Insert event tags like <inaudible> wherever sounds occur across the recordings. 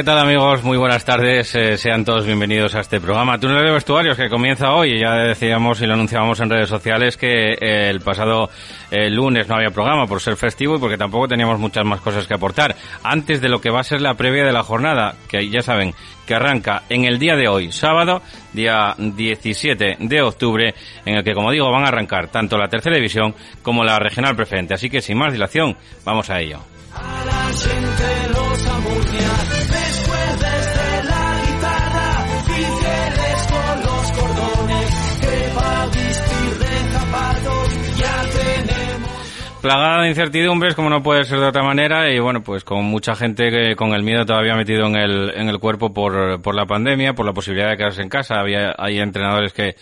¿Qué tal amigos? Muy buenas tardes. Eh, sean todos bienvenidos a este programa Túnel de Vestuarios que comienza hoy. Ya decíamos y lo anunciábamos en redes sociales que eh, el pasado eh, lunes no había programa por ser festivo y porque tampoco teníamos muchas más cosas que aportar. Antes de lo que va a ser la previa de la jornada, que ya saben que arranca en el día de hoy, sábado, día 17 de octubre, en el que, como digo, van a arrancar tanto la tercera división como la regional preferente. Así que sin más dilación, vamos a ello. Plagada de incertidumbres, como no puede ser de otra manera, y bueno, pues con mucha gente que, con el miedo todavía metido en el, en el cuerpo por, por la pandemia, por la posibilidad de quedarse en casa. Había, hay entrenadores que,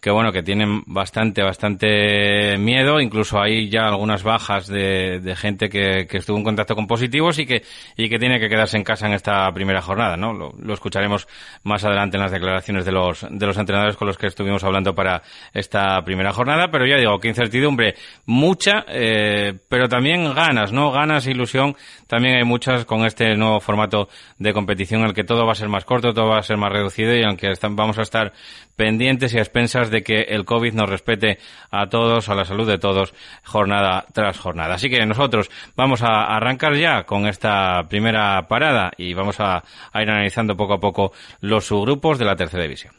que bueno, que tienen bastante, bastante miedo, incluso hay ya algunas bajas de, de gente que, que, estuvo en contacto con positivos y que, y que tiene que quedarse en casa en esta primera jornada, ¿no? Lo, lo, escucharemos más adelante en las declaraciones de los, de los entrenadores con los que estuvimos hablando para esta primera jornada, pero ya digo, que incertidumbre mucha, eh, pero también ganas, ¿no? Ganas, ilusión, también hay muchas con este nuevo formato de competición en el que todo va a ser más corto, todo va a ser más reducido y aunque vamos a estar pendientes y a expensas de que el COVID nos respete a todos, a la salud de todos, jornada tras jornada. Así que nosotros vamos a arrancar ya con esta primera parada y vamos a, a ir analizando poco a poco los subgrupos de la tercera división.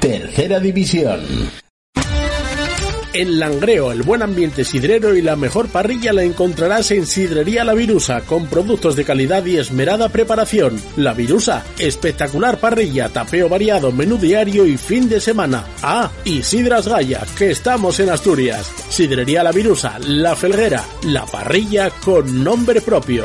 Tercera división. En Langreo, el buen ambiente sidrero y la mejor parrilla la encontrarás en Sidrería La Virusa, con productos de calidad y esmerada preparación. La Virusa, espectacular parrilla, tapeo variado, menú diario y fin de semana. Ah, y Sidras Gaya, que estamos en Asturias. Sidrería La Virusa, La Felguera, la parrilla con nombre propio.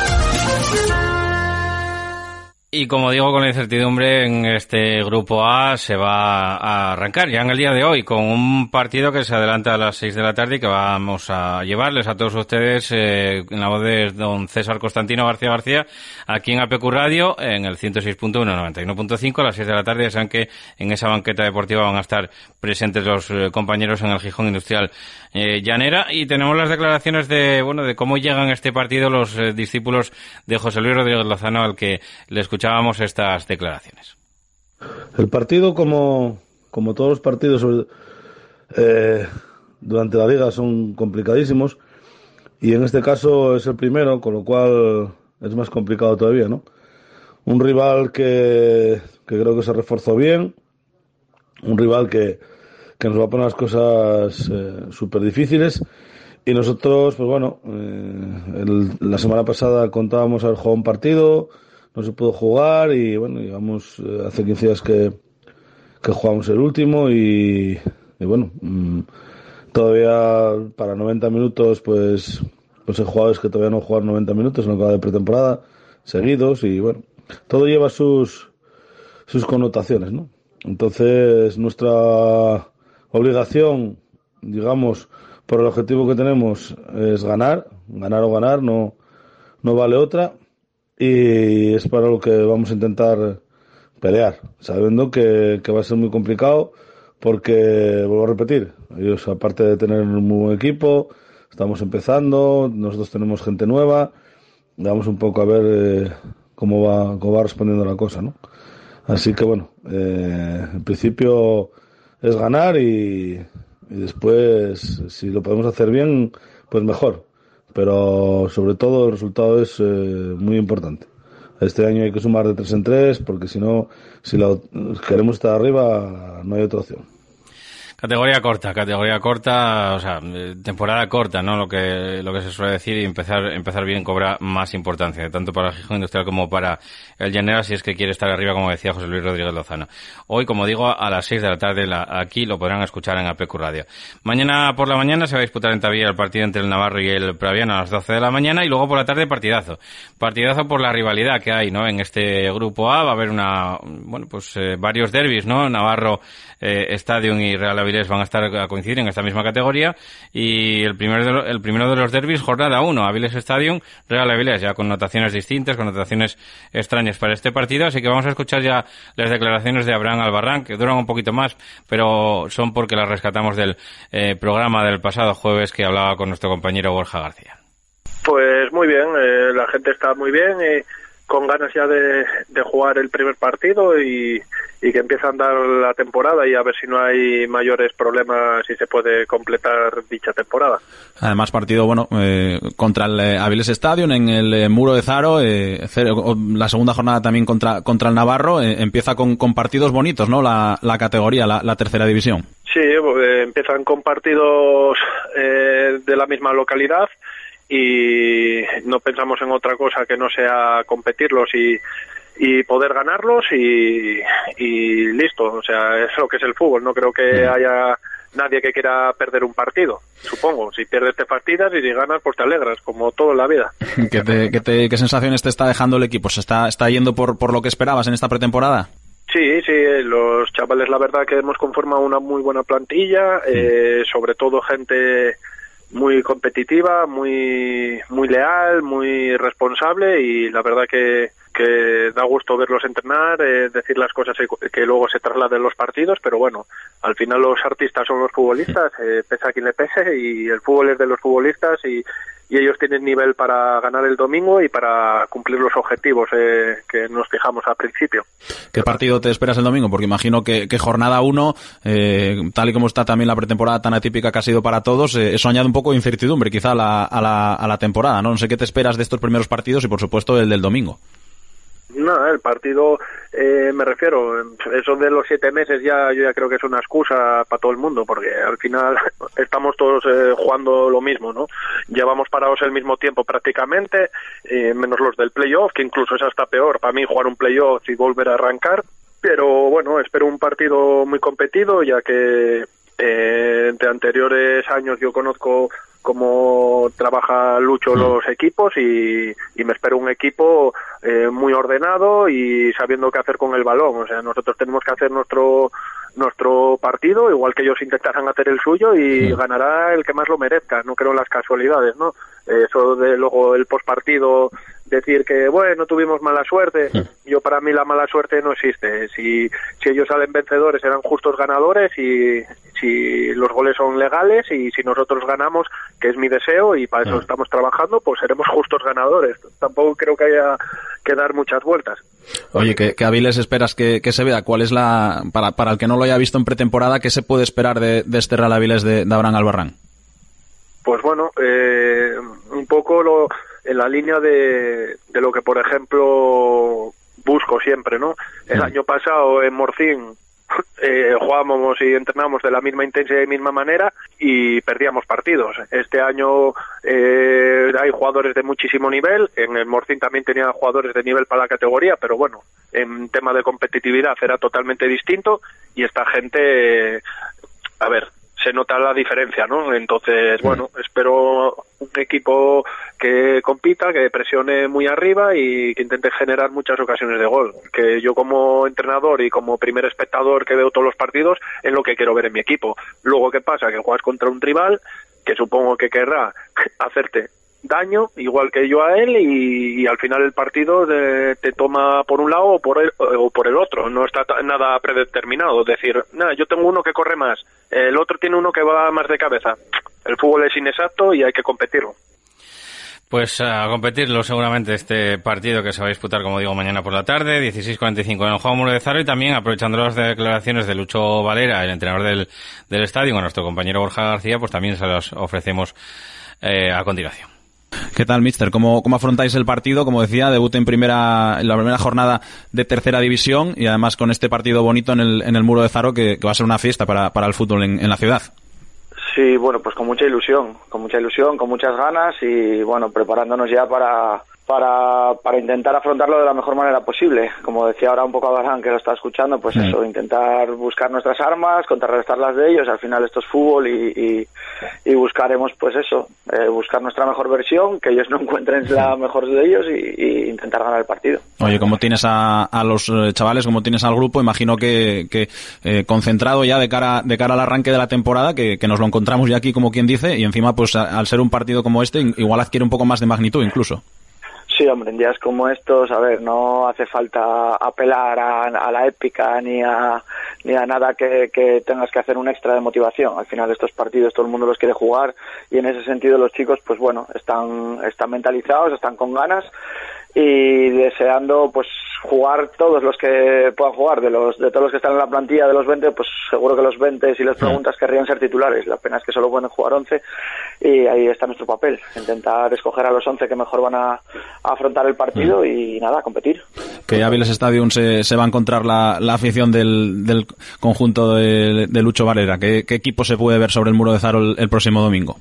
Y como digo, con la incertidumbre en este grupo A se va a arrancar ya en el día de hoy con un partido que se adelanta a las 6 de la tarde y que vamos a llevarles a todos ustedes eh, en la voz de don César Constantino García García aquí en APQ Radio en el 106.1 91.5 a las 6 de la tarde. Ya saben que en esa banqueta deportiva van a estar presentes los eh, compañeros en el Gijón Industrial eh, Llanera y tenemos las declaraciones de bueno de cómo llegan a este partido los discípulos de José Luis Rodríguez Lozano al que le escuchamos escuchábamos estas declaraciones. El partido, como, como todos los partidos eh, durante la liga, son complicadísimos. Y en este caso es el primero, con lo cual es más complicado todavía, ¿no? Un rival que, que creo que se reforzó bien, un rival que, que nos va a poner las cosas eh, súper difíciles. Y nosotros, pues bueno, eh, el, la semana pasada contábamos haber jugado un partido, no se pudo jugar y bueno, digamos, eh, hace 15 días que, que jugamos el último y, y bueno, mmm, todavía para 90 minutos pues, pues hay jugadores que todavía no jugaron 90 minutos en lo de pretemporada seguidos y bueno, todo lleva sus, sus connotaciones, ¿no? Entonces, nuestra obligación, digamos, por el objetivo que tenemos es ganar, ganar o ganar, no, no vale otra y es para lo que vamos a intentar pelear, sabiendo que, va a ser muy complicado porque, vuelvo a repetir, ellos aparte de tener un muy buen equipo, estamos empezando, nosotros tenemos gente nueva, vamos un poco a ver eh, cómo, va, cómo va respondiendo la cosa, ¿no? Así que bueno, eh, en principio es ganar y, y después, si lo podemos hacer bien, pues mejor pero sobre todo el resultado es eh, muy importante. Este año hay que sumar de tres en tres porque si no, si lo, queremos estar arriba, no hay otra opción. Categoría corta, categoría corta, o sea, temporada corta, ¿no? Lo que, lo que se suele decir y empezar, empezar bien cobra más importancia, tanto para el Gijón Industrial como para el Llanera, si es que quiere estar arriba, como decía José Luis Rodríguez Lozano. Hoy, como digo, a las 6 de la tarde, la, aquí lo podrán escuchar en APQ Radio. Mañana por la mañana se va a disputar en Tavilla el partido entre el Navarro y el Praviano a las 12 de la mañana y luego por la tarde partidazo. Partidazo por la rivalidad que hay, ¿no? En este grupo A va a haber una, bueno, pues eh, varios derbis, ¿no? Navarro, eh, Stadium y Real Van a estar a coincidir en esta misma categoría y el primero de, el primero de los derbis jornada 1, Avilés Stadium, Real ya con notaciones distintas, con notaciones extrañas para este partido, así que vamos a escuchar ya las declaraciones de Abraham Albarrán, que duran un poquito más, pero son porque las rescatamos del eh, programa del pasado jueves que hablaba con nuestro compañero Borja García. Pues muy bien, eh, la gente está muy bien y con ganas ya de, de jugar el primer partido y, y, que empieza a andar la temporada y a ver si no hay mayores problemas y se puede completar dicha temporada. Además, partido bueno eh, contra el eh, Aviles Stadium en el eh, Muro de Zaro, eh, cero, la segunda jornada también contra, contra el Navarro, eh, empieza con, con, partidos bonitos, ¿no? La, la categoría, la, la, tercera división. Sí, empiezan con partidos de la misma localidad y no pensamos en otra cosa que no sea competirlos y, y poder ganarlos y, y, listo. O sea, es lo que es el fútbol. No creo que haya nadie que quiera perder un partido, supongo. Si pierdes te partidas y si ganas pues te alegras, como todo en la vida. <laughs> ¿Qué, te, qué, te, qué sensaciones te está dejando el equipo? ¿Se está, está yendo por, por lo que esperabas en esta pretemporada? Sí, sí, los chavales la verdad que hemos conformado una muy buena plantilla, eh, sobre todo gente muy competitiva, muy muy leal, muy responsable y la verdad que, que da gusto verlos entrenar, eh, decir las cosas que luego se trasladen en los partidos, pero bueno, al final los artistas son los futbolistas, eh, pese a quien le pese, y el fútbol es de los futbolistas y, y ellos tienen nivel para ganar el domingo y para cumplir los objetivos eh, que nos fijamos al principio. ¿Qué partido te esperas el domingo? Porque imagino que, jornada 1, eh, tal y como está también la pretemporada tan atípica que ha sido para todos, eh, eso añade un poco de incertidumbre quizá a la, a, la, a la temporada, ¿no? No sé qué te esperas de estos primeros partidos y por supuesto el del domingo. No, el partido, eh, me refiero, eso de los siete meses ya, yo ya creo que es una excusa para todo el mundo, porque al final <laughs> estamos todos eh, jugando lo mismo, ¿no? Llevamos parados el mismo tiempo prácticamente, eh, menos los del playoff, que incluso es hasta peor para mí jugar un playoff y volver a arrancar, pero bueno, espero un partido muy competido, ya que eh, de anteriores años yo conozco cómo trabaja Lucho los equipos y, y me espero un equipo eh, muy ordenado y sabiendo qué hacer con el balón. O sea, nosotros tenemos que hacer nuestro nuestro partido, igual que ellos intentarán hacer el suyo y ganará el que más lo merezca. No creo en las casualidades, ¿no? Eso de luego el postpartido decir que bueno tuvimos mala suerte yo para mí la mala suerte no existe si si ellos salen vencedores serán justos ganadores y si los goles son legales y si nosotros ganamos que es mi deseo y para eso estamos trabajando pues seremos justos ganadores tampoco creo que haya que dar muchas vueltas Oye, ¿qué, qué hábiles esperas que, que, se vea? ¿Cuál es la, para, para el que no lo haya visto en pretemporada, qué se puede esperar de, de este Real Avilés de, de Abraham Albarrán? Pues bueno, eh, un poco lo, en la línea de, de lo que, por ejemplo, busco siempre, ¿no? El Mm. año pasado en Morcín <laughs> eh, jugábamos y entrenábamos de la misma intensidad y misma manera y perdíamos partidos. Este año eh, hay jugadores de muchísimo nivel, en el Morcín también tenía jugadores de nivel para la categoría, pero bueno, en tema de competitividad era totalmente distinto y esta gente, eh, a ver, se nota la diferencia, ¿no? Entonces, bueno, espero un equipo que compita, que presione muy arriba y que intente generar muchas ocasiones de gol. Que yo como entrenador y como primer espectador que veo todos los partidos es lo que quiero ver en mi equipo. Luego, ¿qué pasa? Que juegas contra un rival que supongo que querrá <laughs> hacerte daño, igual que yo a él, y, y al final el partido de- te toma por un lado o por el, o por el otro. No está nada predeterminado. Decir, nada, yo tengo uno que corre más, el otro tiene uno que va más de cabeza. El fútbol es inexacto y hay que competirlo. Pues a competirlo seguramente este partido que se va a disputar, como digo, mañana por la tarde, 16.45 en el Juan Muro de Zaro y también aprovechando las declaraciones de Lucho Valera, el entrenador del, del estadio, a nuestro compañero Borja García, pues también se las ofrecemos eh, a continuación. ¿Qué tal, mister? ¿Cómo, ¿Cómo afrontáis el partido? Como decía, debut en primera, en la primera jornada de tercera división y además con este partido bonito en el, en el Muro de Zaro que, va a ser una fiesta para, para el fútbol en la ciudad. Sí, bueno, pues con mucha ilusión, con mucha ilusión, con muchas ganas y bueno, preparándonos ya para, para, para intentar afrontarlo de la mejor manera posible. Como decía ahora un poco Abraham, que lo está escuchando, pues Sí. eso, intentar buscar nuestras armas, contrarrestar las de ellos, al final esto es fútbol y, y, y buscaremos pues eso, eh, buscar nuestra mejor versión, que ellos no encuentren la mejor de ellos y, y intentar ganar el partido. Oye, como tienes a, a los eh, chavales, como tienes al grupo, imagino que, que eh, concentrado ya de cara, de cara al arranque de la temporada, que, que nos lo encontramos ya aquí como quien dice, y encima pues a- al ser un partido como este, igual adquiere un poco más de magnitud incluso. Sí, hombre, en días como estos, a ver, no hace falta apelar a, a la épica ni a, ni a nada que, tengas que hacer un extra de motivación. Al final estos partidos todo el mundo los quiere jugar y en ese sentido los chicos, pues bueno, están, están mentalizados, están con ganas y deseando pues jugar todos los que puedan jugar de los de todos los que están en la plantilla de los 20 pues seguro que los 20 si les preguntas querrían ser titulares la pena es que solo pueden jugar 11 y ahí está nuestro papel intentar escoger a los 11 que mejor van a, a afrontar el partido y nada competir Que Áviles Stadium se, se va a encontrar la, la afición del, del conjunto de, de Lucho Valera. ¿Qué, ¿Qué equipo se puede ver sobre el Muro de Zaro el, el próximo domingo?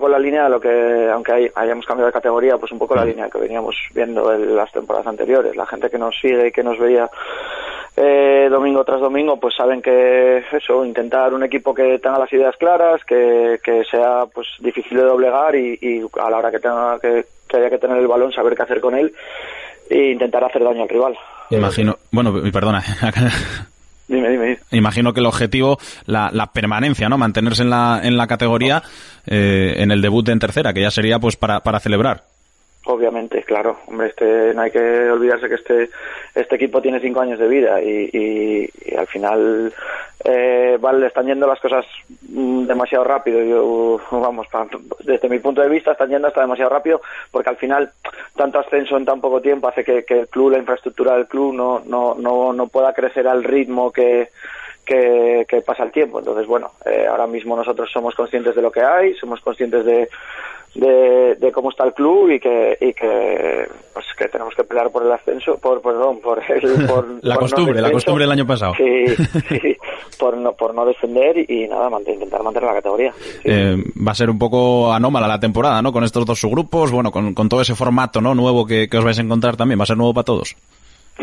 Poco la línea de lo que, aunque hay- hayamos cambiado de categoría, pues un poco la línea que veníamos viendo en las temporadas anteriores. La gente que nos sigue y que nos veía eh, domingo tras domingo, pues saben que eso, intentar un equipo que tenga las ideas claras, que, que sea pues difícil de doblegar y, y a la hora que tenga que, que haya que tener el balón, saber qué hacer con él e intentar hacer daño al rival. Imagino, bueno, perdona, <laughs> Dime, dime, dime. imagino que el objetivo, la, la permanencia, ¿no? Mantenerse en la, en la categoría eh, en el debut en tercera, que ya sería pues para, para celebrar. obviamente, claro. Hombre, este, no hay que olvidarse que este, este equipo tiene cinco años de vida y, y, y al final eh, vale, están yendo las cosas mm, demasiado rápido. Yo, vamos, pa- desde mi punto de vista están yendo hasta demasiado rápido porque al final tanto ascenso en tan poco tiempo hace que, que el club, la infraestructura del club no, no, no, no pueda crecer al ritmo que, que, que pasa el tiempo. Entonces, bueno, eh, ahora mismo nosotros somos conscientes de lo que hay, somos conscientes de, de, de cómo está el club y que, y que, pues, que tenemos que pelear por el ascenso, por, perdón, por el, <laughs> por, La por no costumbre, la costumbre del año pasado. Sí, <laughs> sí, por no, por no defender y, nada, mant- intentar mantener la categoría. Sí. Eh, va a ser un poco anómala la temporada, ¿no? Con estos dos subgrupos, bueno, con, con todo ese formato, ¿no? Nuevo que, que os vais a encontrar también, va a ser nuevo para todos.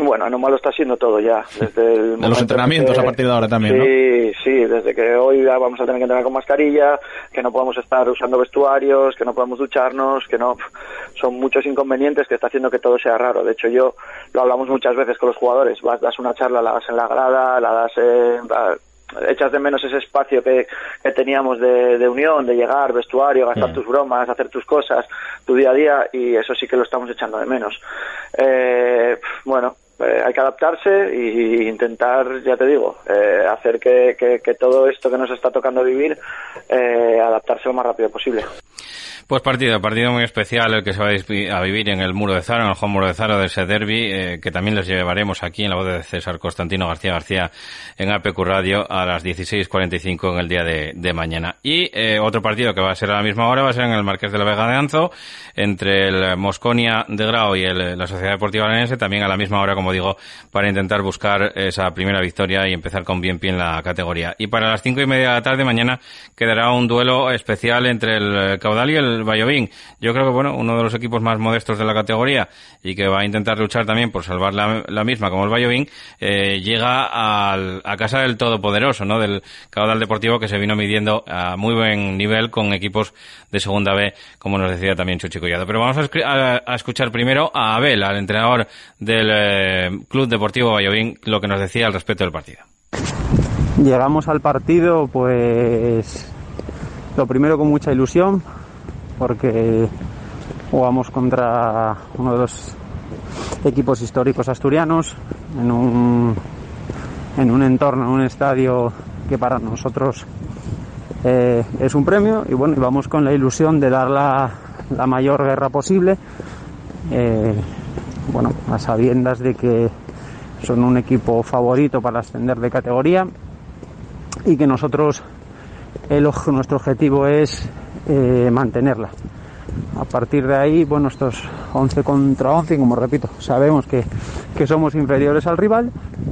Bueno, no malo está siendo todo ya. Desde el momento en entrenamientos que- a partir de ahora también, sí, ¿no? Sí, desde que hoy ya vamos a tener que entrenar con mascarilla, que no podemos estar usando vestuarios, que no podemos ducharnos, que no. Son muchos inconvenientes que está haciendo que todo sea raro. De hecho, yo lo hablamos muchas veces con los jugadores. Vas, das una charla, la das en la grada, la das en. la- echas de menos ese espacio que, que teníamos de, de unión, de llegar, vestuario, gastar Mm. tus bromas, hacer tus cosas, tu día a día, y eso sí que lo estamos echando de menos. Eh, bueno, eh, hay que adaptarse y intentar, ya te digo, eh, hacer que, que- todo esto que nos está tocando vivir, eh, adaptarse lo más rápido posible. Pues partido, partido muy especial el que se va a vivir en el Muro de Zaro, en el Juan Muro de Zaro de ese derby, eh, que también les llevaremos aquí en la voz de César Constantino García García en APQ Radio a las 16.45 en el día de, mañana. Y eh, otro partido que va a ser a la misma hora va a ser en el Marqués de la Vega de Anzo, entre el Mosconia de Grau y el- la Sociedad Deportiva Arenense, también a la misma hora, como digo, para intentar buscar esa primera victoria y empezar con bien pie en la categoría. Y para las cinco y media de la tarde mañana quedará un duelo especial entre el Caudal y el Vallovín. Yo creo que, bueno, uno de los equipos más modestos de la categoría y que va a intentar luchar también por salvar la, misma como el Vallovín, eh, llega al- a casa del todopoderoso, ¿no? Del Caudal Deportivo que se vino midiendo a muy buen nivel con equipos de segunda B, como nos decía también Chuchi Collado. Pero vamos a, a- a escuchar primero a Abel, al entrenador del eh, Club Deportivo Vallovín, lo que nos decía al respecto del partido. Llegamos al partido, pues lo primero con mucha ilusión, porque jugamos contra uno de los equipos históricos asturianos en un, en un entorno, en un estadio que para nosotros eh, es un premio. Y bueno, y vamos con la ilusión de dar la, la mayor guerra posible, eh, bueno, a sabiendas de que son un equipo favorito para ascender de categoría y que nosotros el, nuestro objetivo es eh, mantenerla. A partir de ahí, bueno, estos 11 contra 11, y como repito, sabemos que, que somos inferiores al rival,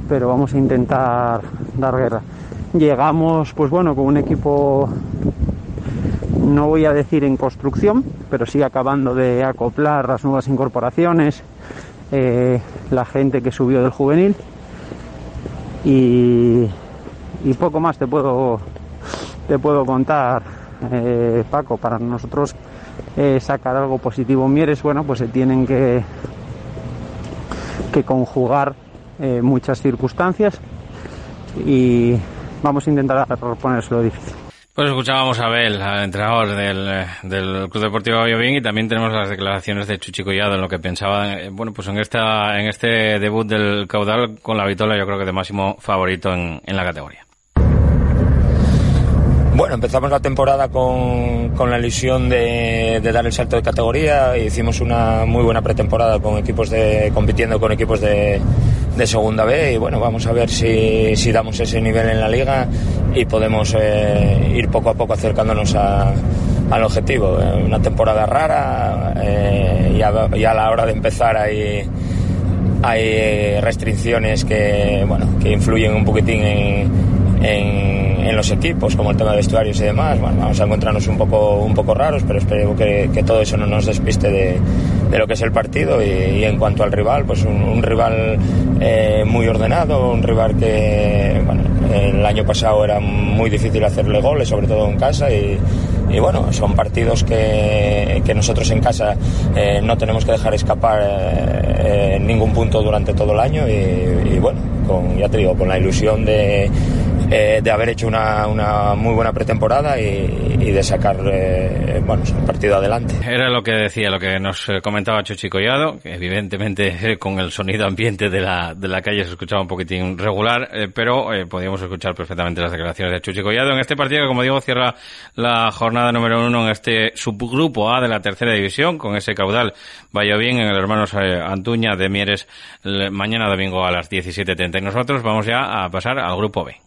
pero vamos a intentar dar guerra. Llegamos, pues bueno, con un equipo, no voy a decir en construcción, pero sí acabando de acoplar las nuevas incorporaciones, eh, la gente que subió del juvenil y, y poco más te puedo te puedo contar eh, Paco para nosotros eh, sacar algo positivo Mieres bueno pues se tienen que que conjugar eh, muchas circunstancias y vamos a intentar ponérselo difícil Pues escuchábamos a Abel, al entrenador del, Club Deportivo Vallovín y también tenemos las declaraciones de Chuchi Collado en lo que pensaba, eh, bueno, pues en esta, en este debut del caudal con la vitola yo creo que de máximo favorito en, en la categoría. Bueno, empezamos la temporada con, con la ilusión de, dar el salto de categoría. Hicimos una muy buena pretemporada con equipos de, compitiendo con equipos de, de segunda B y bueno, vamos a ver si, si damos ese nivel en la liga y podemos eh, ir poco a poco acercándonos al objetivo. Eh, Una temporada rara eh, y, a, la hora de empezar hay, hay restricciones que, bueno, que influyen un poquitín en, en, en los equipos, como el tema de vestuarios y demás. Bueno, vamos a encontrarnos un poco, un poco raros, pero espero que, que todo eso no nos despiste de, de lo que es el partido. Y, en cuanto al rival, pues un, rival eh, muy ordenado, un rival que bueno, el año pasado era muy difícil hacerle goles, sobre todo en casa. Y, y bueno, son partidos que, que nosotros en casa eh, no tenemos que dejar escapar eh, en ningún punto durante todo el año y, y bueno, con, ya te digo, con la ilusión de, eh, de haber hecho una, una, muy buena pretemporada y, y de sacar eh, bueno, el partido adelante. Era lo que decía, lo que nos eh, comentaba Chuchi Collado, que evidentemente con el sonido ambiente de la, de la calle se escuchaba un poquitín regular, eh, pero eh, podíamos escuchar perfectamente las declaraciones de Chuchi Collado en este partido que, como digo, cierra la jornada número uno en este subgrupo A de la tercera división, con ese caudal vaya bien en el Hermanos Antuña de Mieres mañana domingo a las 17.30. Y nosotros vamos ya a pasar al grupo B.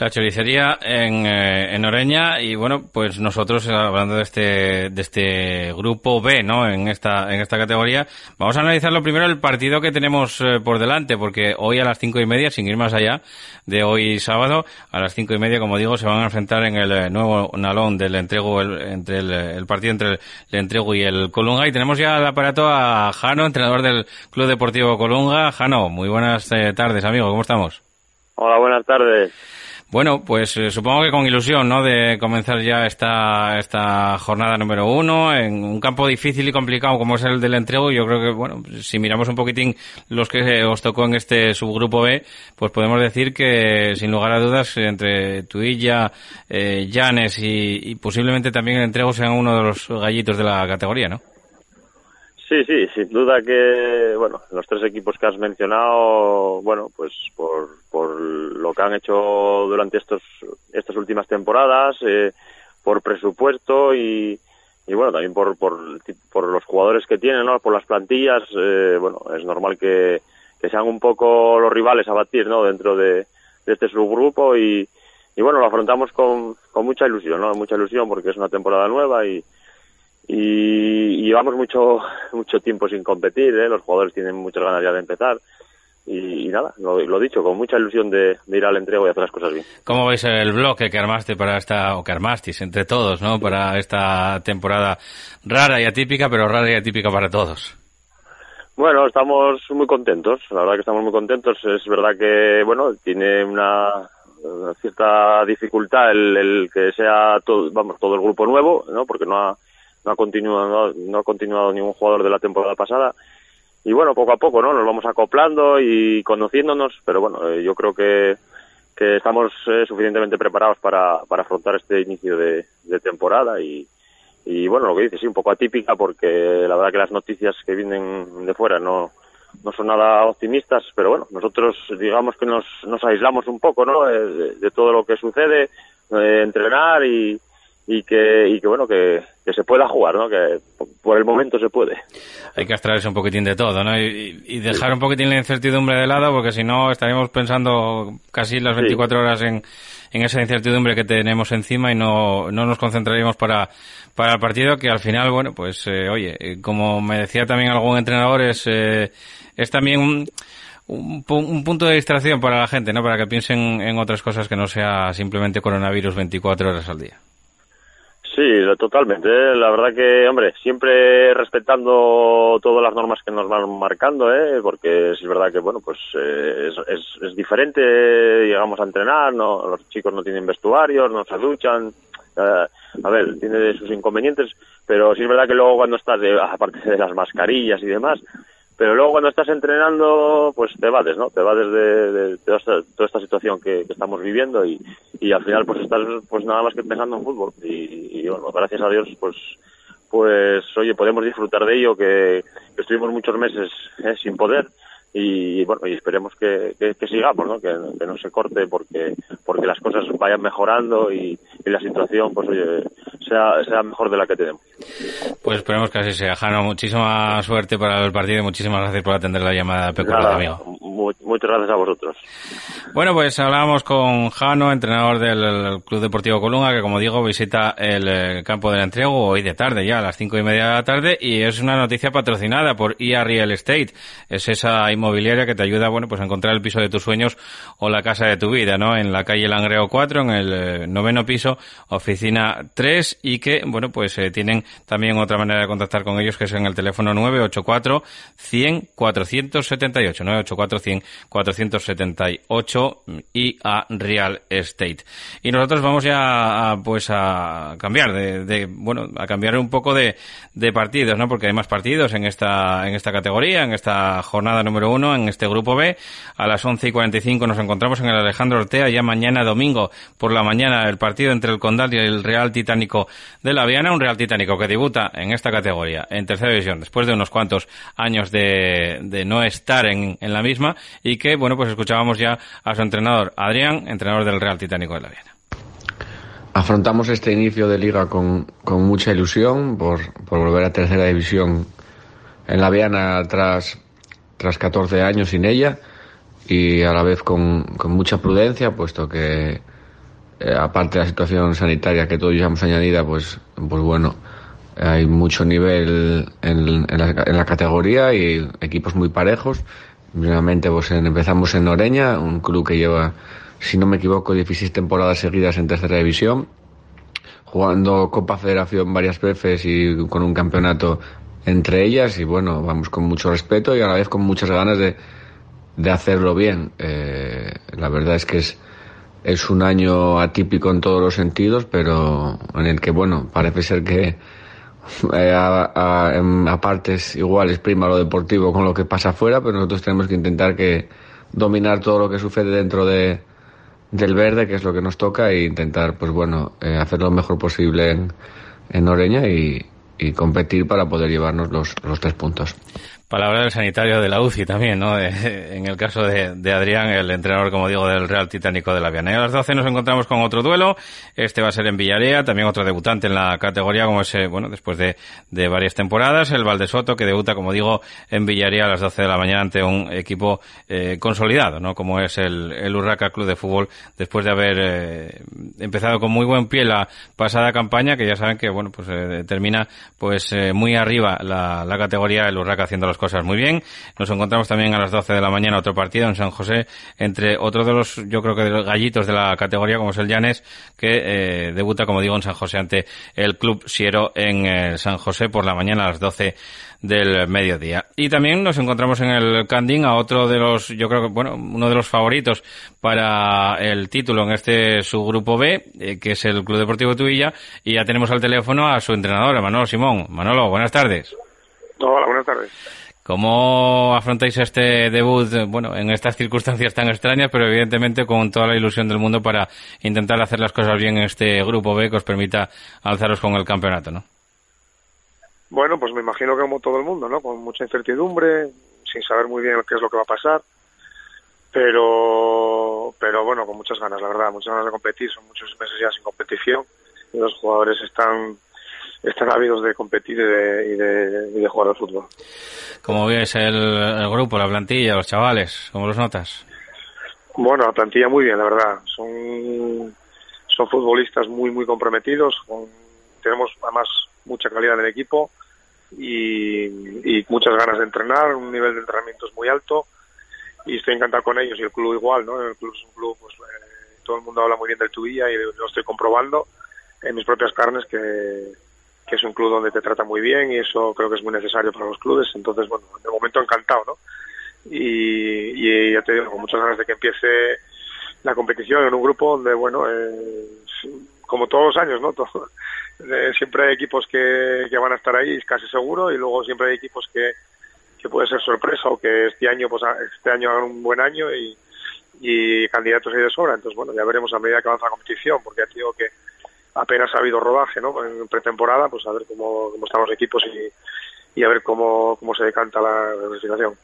La choricería en, eh, Oreña y bueno, pues nosotros hablando de este de este grupo B, ¿no? En esta en esta categoría vamos a analizar lo primero el partido que tenemos eh, por delante, porque hoy a las cinco y media, sin ir más allá de hoy sábado a las cinco y media, como digo, se van a enfrentar en el eh, nuevo Nalón del entrego el, entre el, el, partido entre el, el, entrego y el Colunga y tenemos ya el aparato a Jano, entrenador del Club Deportivo Colunga. Jano, muy buenas eh, tardes, amigo, ¿cómo estamos? Hola, buenas tardes. Bueno, pues eh, supongo que con ilusión, ¿no? De comenzar ya esta, esta jornada número uno en un campo difícil y complicado como es el del entrego. Yo creo que, bueno, si miramos un poquitín los que os tocó en este subgrupo B, pues podemos decir que, sin lugar a dudas, entre Tuilla, eh, y, y posiblemente también el entrego sean uno de los gallitos de la categoría, ¿no? Sí, sí, sin duda que, bueno, los tres equipos que has mencionado, bueno, pues por, por lo que han hecho durante estos, estas últimas temporadas, eh, por presupuesto y, y bueno, también por, por, por los jugadores que tienen, ¿no? Por las plantillas, eh, bueno, es normal que, sean un poco los rivales a batir, ¿no? Dentro de, de este subgrupo y, y bueno, lo afrontamos con, con mucha ilusión, ¿no? Mucha ilusión porque es una temporada nueva y, y, llevamos mucho mucho tiempo sin competir, ¿eh? los jugadores tienen muchas ganas ya de empezar y, y nada, lo, lo, dicho, con mucha ilusión de, de, ir al entrego y hacer las cosas bien. ¿Cómo veis el bloque que armaste para esta, o que armasteis entre todos, ¿no? Para esta temporada rara y atípica, pero rara y atípica para todos. Bueno, estamos muy contentos, la verdad que estamos muy contentos. Es verdad que, bueno, tiene una, una cierta dificultad el, el que sea todo, vamos, todo el grupo nuevo, ¿no? Porque no ha no ha continuado no ha continuado ningún jugador de la temporada pasada. Y bueno poco a poco no nos vamos acoplando y conociéndonos pero bueno eh, yo creo que que estamos eh, suficientemente preparados para, para afrontar este inicio de, de temporada y, y bueno lo que dices sí un poco atípica porque la verdad que las noticias que vienen de fuera no no son nada optimistas pero bueno nosotros digamos que nos nos aislamos un poco no de, de todo lo que sucede eh, entrenar y y que, y que bueno, que, que, se pueda jugar, ¿no? Que por el momento se puede. Hay que abstraerse un poquitín de todo, ¿no? Y, y dejar un poquitín la incertidumbre de lado, porque si no estaríamos pensando casi las 24 sí. horas en, en esa incertidumbre que tenemos encima y no, no nos concentraríamos para, para el partido, que al final, bueno, pues, eh, oye, como me decía también algún entrenador, es, eh, es también un un, pu- un punto de distracción para la gente, ¿no? Para que piensen en otras cosas que no sea simplemente coronavirus 24 horas al día. Sí, totalmente. ¿eh? La verdad que, hombre, siempre respetando todas las normas que nos van marcando, ¿eh? porque es verdad que, bueno, pues eh, es, es, es diferente. Llegamos a entrenar, no, los chicos no tienen vestuarios, no se duchan. eh, a ver, tiene sus inconvenientes, pero sí es verdad que luego cuando estás, de, aparte de las mascarillas y demás, pero luego cuando estás entrenando, pues te vades, ¿no? Te vades de, de toda, esta, toda esta situación que, estamos viviendo y, y al final pues estás pues nada más que pensando en fútbol y, y, bueno, gracias a Dios pues pues oye, podemos disfrutar de ello que, que estuvimos muchos meses eh, sin poder y bueno, y esperemos que, que, que sigamos, ¿no? Que, que no se corte porque porque las cosas vayan mejorando y, y la situación pues oye, sea sea mejor de la que tenemos. Pues esperemos que así sea. Jano, muchísima suerte para el partido y muchísimas gracias por atender la llamada peculiar, amigo. mu- muchas gracias a vosotros. Bueno, pues hablábamos con Jano, entrenador del Club Deportivo Colunga, que como digo visita el eh, campo del entrego hoy de tarde, ya a las cinco y media de la tarde, y es una noticia patrocinada por IA Real Estate. Es esa inmobiliaria que te ayuda, bueno, pues a encontrar el piso de tus sueños o la casa de tu vida, ¿no? En la calle Langreo 4, en el eh, noveno piso, oficina 3, y que, bueno, pues eh, tienen también otra manera de contactar con ellos, que es en el teléfono 984 100 478, 984 100 478 y a Real Estate. Y nosotros vamos ya a, pues a cambiar de, bueno, a cambiar un poco de, de partidos, ¿no? Porque hay más partidos en esta, en esta categoría, en esta jornada número uno, en este grupo B. A las 11 y 45 nos encontramos en el Alejandro Ortea, ya mañana domingo por la mañana el partido entre el Condal y el Real Titánico de la Viana, un Real Titánico que debuta en esta categoría, en tercera división, después de unos cuantos años de, de no estar en, en la misma y que, bueno, pues escuchábamos ya a su entrenador, Adrián, entrenador del Real Titánico de la Viana. Afrontamos este inicio de liga con, con mucha ilusión por, por volver a tercera división en la Viana tras, tras 14 años sin ella y a la vez con, con mucha prudencia, puesto que eh, aparte de la situación sanitaria que todos ya hemos añadida, pues, pues bueno, hay mucho nivel en, en, la, en la categoría y equipos muy parejos. Primeramente pues en- empezamos en Oreña, un club que lleva, si no me equivoco, 16 temporadas seguidas en tercera división, jugando Copa Federación varias veces y con un campeonato entre ellas y bueno, vamos con mucho respeto y a la vez con muchas ganas de, de hacerlo bien. Eh, la verdad es que es, es un año atípico en todos los sentidos, pero en el que, bueno, parece ser que eh, a, partes iguales prima lo deportivo con lo que pasa afuera, pero nosotros tenemos que intentar que dominar todo lo que sucede dentro de, del verde, que es lo que nos toca, e intentar, pues bueno, eh, hacer lo mejor posible en, en Oreña y, y competir para poder llevarnos los, los tres puntos. Palabra del sanitario de la UCI también, ¿no? De- en el caso de, de Adrián, el entrenador, como digo, del Real Titánico de la Viana. A las 12 nos encontramos con otro duelo. Este va a ser en Villarea, también otro debutante en la categoría, como ese, bueno, después de, varias temporadas, el Valdesoto, que debuta, como digo, en Villarea a las 12 de la mañana ante un equipo eh, consolidado, ¿no? Como es el, el Urraca Club de Fútbol, después de haber eh, empezado con muy buen pie la pasada campaña, que ya saben que, bueno, pues eh, termina pues eh, muy arriba la, la categoría, el Urraca haciendo las cosas muy bien. Nos encontramos también a las 12 de la mañana otro partido en San José entre otro de los, yo creo que de los gallitos de la categoría, como es el Llanes, que eh, debuta, como digo, en San José ante el Club Siero en eh, San José por la mañana a las 12 del mediodía. Y también nos encontramos en el Candín a otro de los, yo creo que, bueno, uno de los favoritos para el título en este subgrupo B, eh, que es el Club Deportivo Tuilla, y ya tenemos al teléfono a su entrenador, a Manolo Simón. Manolo, buenas tardes. Hola, buenas tardes. ¿Cómo afrontáis este debut, bueno, en estas circunstancias tan extrañas, pero evidentemente con toda la ilusión del mundo para intentar hacer las cosas bien en este grupo B que os permita alzaros con el campeonato, ¿no? Bueno, pues me imagino que como todo el mundo, ¿no? Con mucha incertidumbre, sin saber muy bien qué es lo que va a pasar, pero, pero bueno, con muchas ganas, la verdad, muchas ganas de competir. Son muchos meses ya sin competición y los jugadores están están ávidos de competir y de, y de, y de jugar al fútbol. ¿Cómo ves el, el grupo, la plantilla, los chavales? ¿Cómo los notas? Bueno, la plantilla muy bien, la verdad. Son, son futbolistas muy, muy comprometidos. Con, tenemos además mucha calidad en el equipo y, y muchas ganas de entrenar, un nivel de entrenamientos muy alto. y estoy encantado con ellos y el club igual, ¿no? El club es un club, pues eh, todo el mundo habla muy bien del Tubilla y lo estoy comprobando en mis propias carnes que, que es un club donde te trata muy bien y eso creo que es muy necesario para los clubes. Entonces, bueno, de momento encantado, ¿no? Y, ya te digo, con muchas ganas de que empiece la competición en un grupo donde, bueno, eh, como todos los años, ¿no? <laughs> Todo, siempre hay equipos que, que van a estar ahí, casi seguro, y luego siempre hay equipos que, que puede ser sorpresa o que este año, pues este año hagan un buen año y, y candidatos hay de sobra. Entonces, bueno, ya veremos a medida que avanza la competición, porque ya digo que apenas ha habido rodaje, ¿no? En pretemporada, pues a ver cómo, cómo están los equipos y, y a ver cómo, cómo se decanta la clasificación.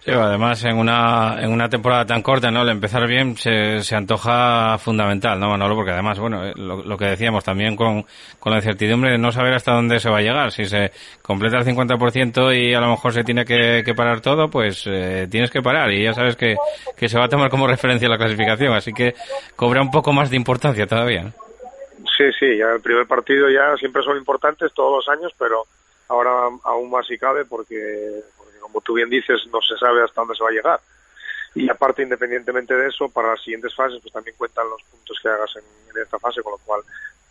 Sí, además en una, en una temporada tan corta, ¿no? El empezar bien se, se antoja fundamental, ¿no, Manolo? Porque además, bueno, eh, lo, lo, que decíamos también con, con la incertidumbre de no saber hasta dónde se va a llegar. Si se completa el 50% y a lo mejor se tiene que, que parar todo, pues eh, tienes que parar y ya sabes que, que se va a tomar como referencia la clasificación. Así que cobra un poco más de importancia todavía. Sí, sí, ya el primer partido ya siempre son importantes todos los años, pero ahora aún más si cabe porque como tú bien dices, no se sabe hasta dónde se va a llegar. Y aparte, independientemente de eso, para las siguientes fases, pues también cuentan los puntos que hagas en, en esta fase, con lo cual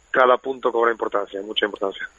cada punto cobra importancia, mucha importancia.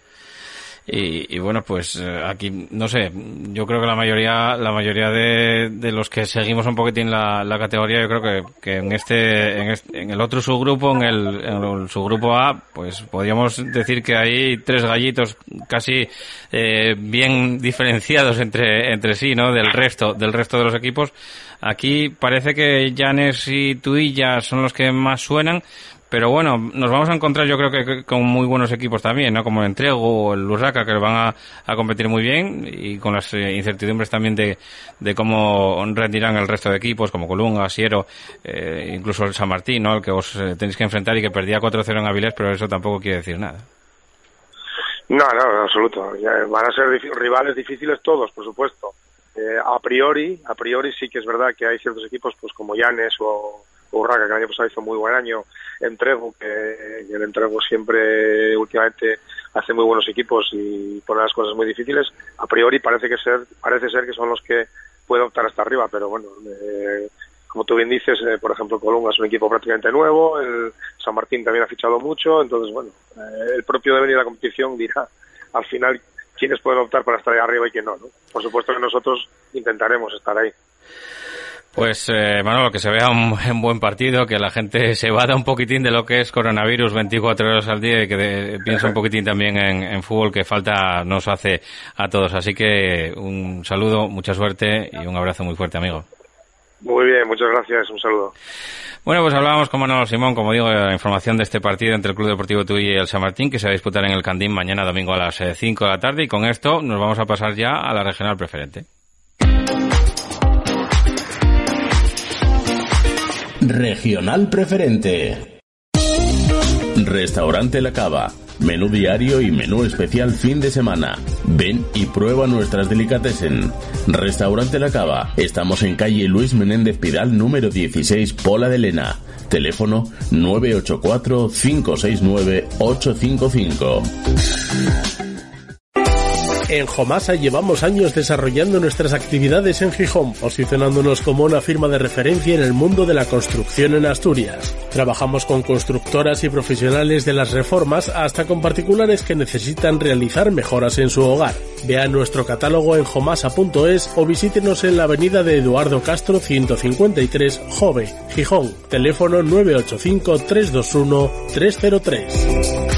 Y, y, bueno, pues aquí, no sé, yo creo que la mayoría, la mayoría de, de los que seguimos un poquitín la, la categoría, yo creo que, que en este, en este, en el otro subgrupo, en el, en el subgrupo A, pues podríamos decir que hay tres gallitos casi eh, bien diferenciados entre, entre sí, ¿no? Del resto, del resto de los equipos. Aquí parece que Janes y Tuilla son los que más suenan, pero bueno, nos vamos a encontrar yo creo que con muy buenos equipos también, ¿no? Como el Entrego o el Lusaka, que van a, a competir muy bien y con las eh, incertidumbres también de, de cómo rendirán el resto de equipos, como Colunga, Siero, eh, incluso el San Martín, ¿no? El que os eh, tenéis que enfrentar y que perdía 4-0 en Avilés, pero eso tampoco quiere decir nada. No, no, en absoluto. Ya van a ser rivales difíciles todos, por supuesto. Eh, a priori, a priori sí que es verdad que hay ciertos equipos, pues como Llanes o Urraca, que el año pasado hizo muy buen año, Entrego, que, que el Entrego siempre últimamente hace muy buenos equipos y pone las cosas muy difíciles, a priori parece que ser, parece ser que son los que pueden optar hasta arriba, pero bueno, eh, como tú bien dices, eh, por ejemplo, Colunga es un equipo prácticamente nuevo, el San Martín también ha fichado mucho, entonces bueno, eh, el propio de venir a la competición dirá al final quiénes pueden optar para estar ahí arriba y quién no, ¿no? Por supuesto que nosotros intentaremos estar ahí. Pues, eh, Manolo, que se vea un, <laughs> un, buen partido, que la gente <laughs> se vada un poquitín de lo que es coronavirus 24 horas al día y que de, piense un <laughs> poquitín también en, en, fútbol, que falta nos hace a todos. Así que un saludo, mucha suerte y un abrazo muy fuerte, amigo. Muy bien, muchas gracias, un saludo. Bueno, pues hablábamos con Manolo Simón, como digo, de la información de este partido entre el Club Deportivo Tuy y el San Martín, que se va a disputar en el Candín mañana domingo a las 5 de la tarde. Y con esto nos vamos a pasar ya a la regional preferente. Regional Preferente. Restaurante La Cava. Menú diario y menú especial fin de semana. Ven y prueba nuestras delicatessen. Restaurante La Cava. Estamos en calle Luis Menéndez Pidal número 16, Pola de Lena. Teléfono 984 569 855. En Jomasa llevamos años desarrollando nuestras actividades en Gijón, posicionándonos como una firma de referencia en el mundo de la construcción en Asturias. Trabajamos con constructoras y profesionales de las reformas hasta con particulares que necesitan realizar mejoras en su hogar. Vea nuestro catálogo en jomasa.es o visítenos en la avenida de Eduardo Castro 153, Jove, Gijón. Teléfono 985 321 303.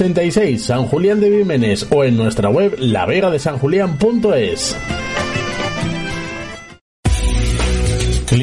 86, San Julián de Vímenes o en nuestra web lavegadesanjulián.es.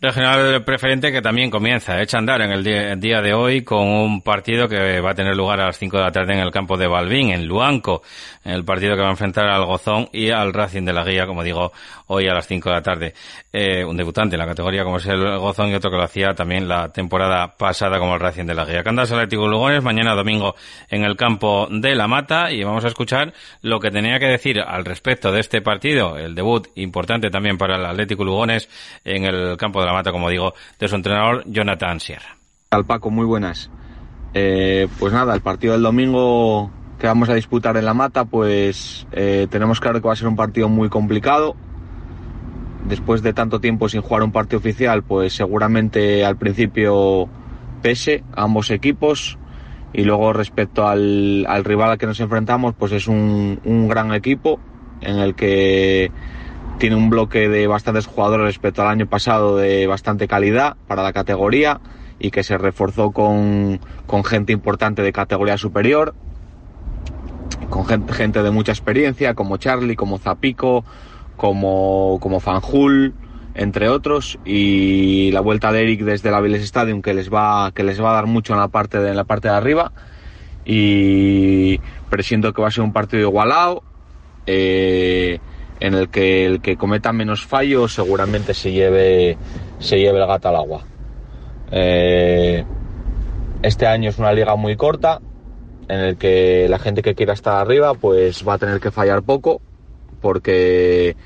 Regional preferente que también comienza, echa a andar en el día, de hoy con un partido que va a tener lugar a las 5 de la tarde en el campo de Balbín, en Luanco. El partido que va a enfrentar al Gozón y al Racing de la Guía, como digo, hoy a las 5 de la tarde. Eh, un debutante en la categoría como es el Gozón y otro que lo hacía también la temporada pasada como el Racing de la Guía. Candas Atlético Lugones, mañana domingo en el campo de La Mata y vamos a escuchar lo que tenía que decir al respecto de este partido, el debut importante también para el Atlético Lugones en el campo de La Mata, como digo, de su entrenador Jonathan Sierra. Al Paco, muy buenas. Eh, pues nada, el partido del domingo que vamos a disputar en La Mata, pues eh, tenemos claro que va a ser un partido muy complicado. Después de tanto tiempo sin jugar un partido oficial, pues seguramente al principio pese a ambos equipos. Y luego respecto al, al rival al que nos enfrentamos, pues es un, un gran equipo en el que tiene un bloque de bastantes jugadores respecto al año pasado de bastante calidad para la categoría y que se reforzó con, con gente importante de categoría superior, con gente, gente, de mucha experiencia, como Charlie, como Zapico, como, como Fanjul, entre otros, y la vuelta de Eric desde la Vélez Stadium que les va, que les va a dar mucho en la parte de, en la parte de arriba. Y presiento que va a ser un partido igualado. Eh, en el que el que cometa menos fallos seguramente se lleve, se lleve el gato al agua. Eh, este año es una liga muy corta, en el que la gente que quiera estar arriba pues va a tener que fallar poco, porque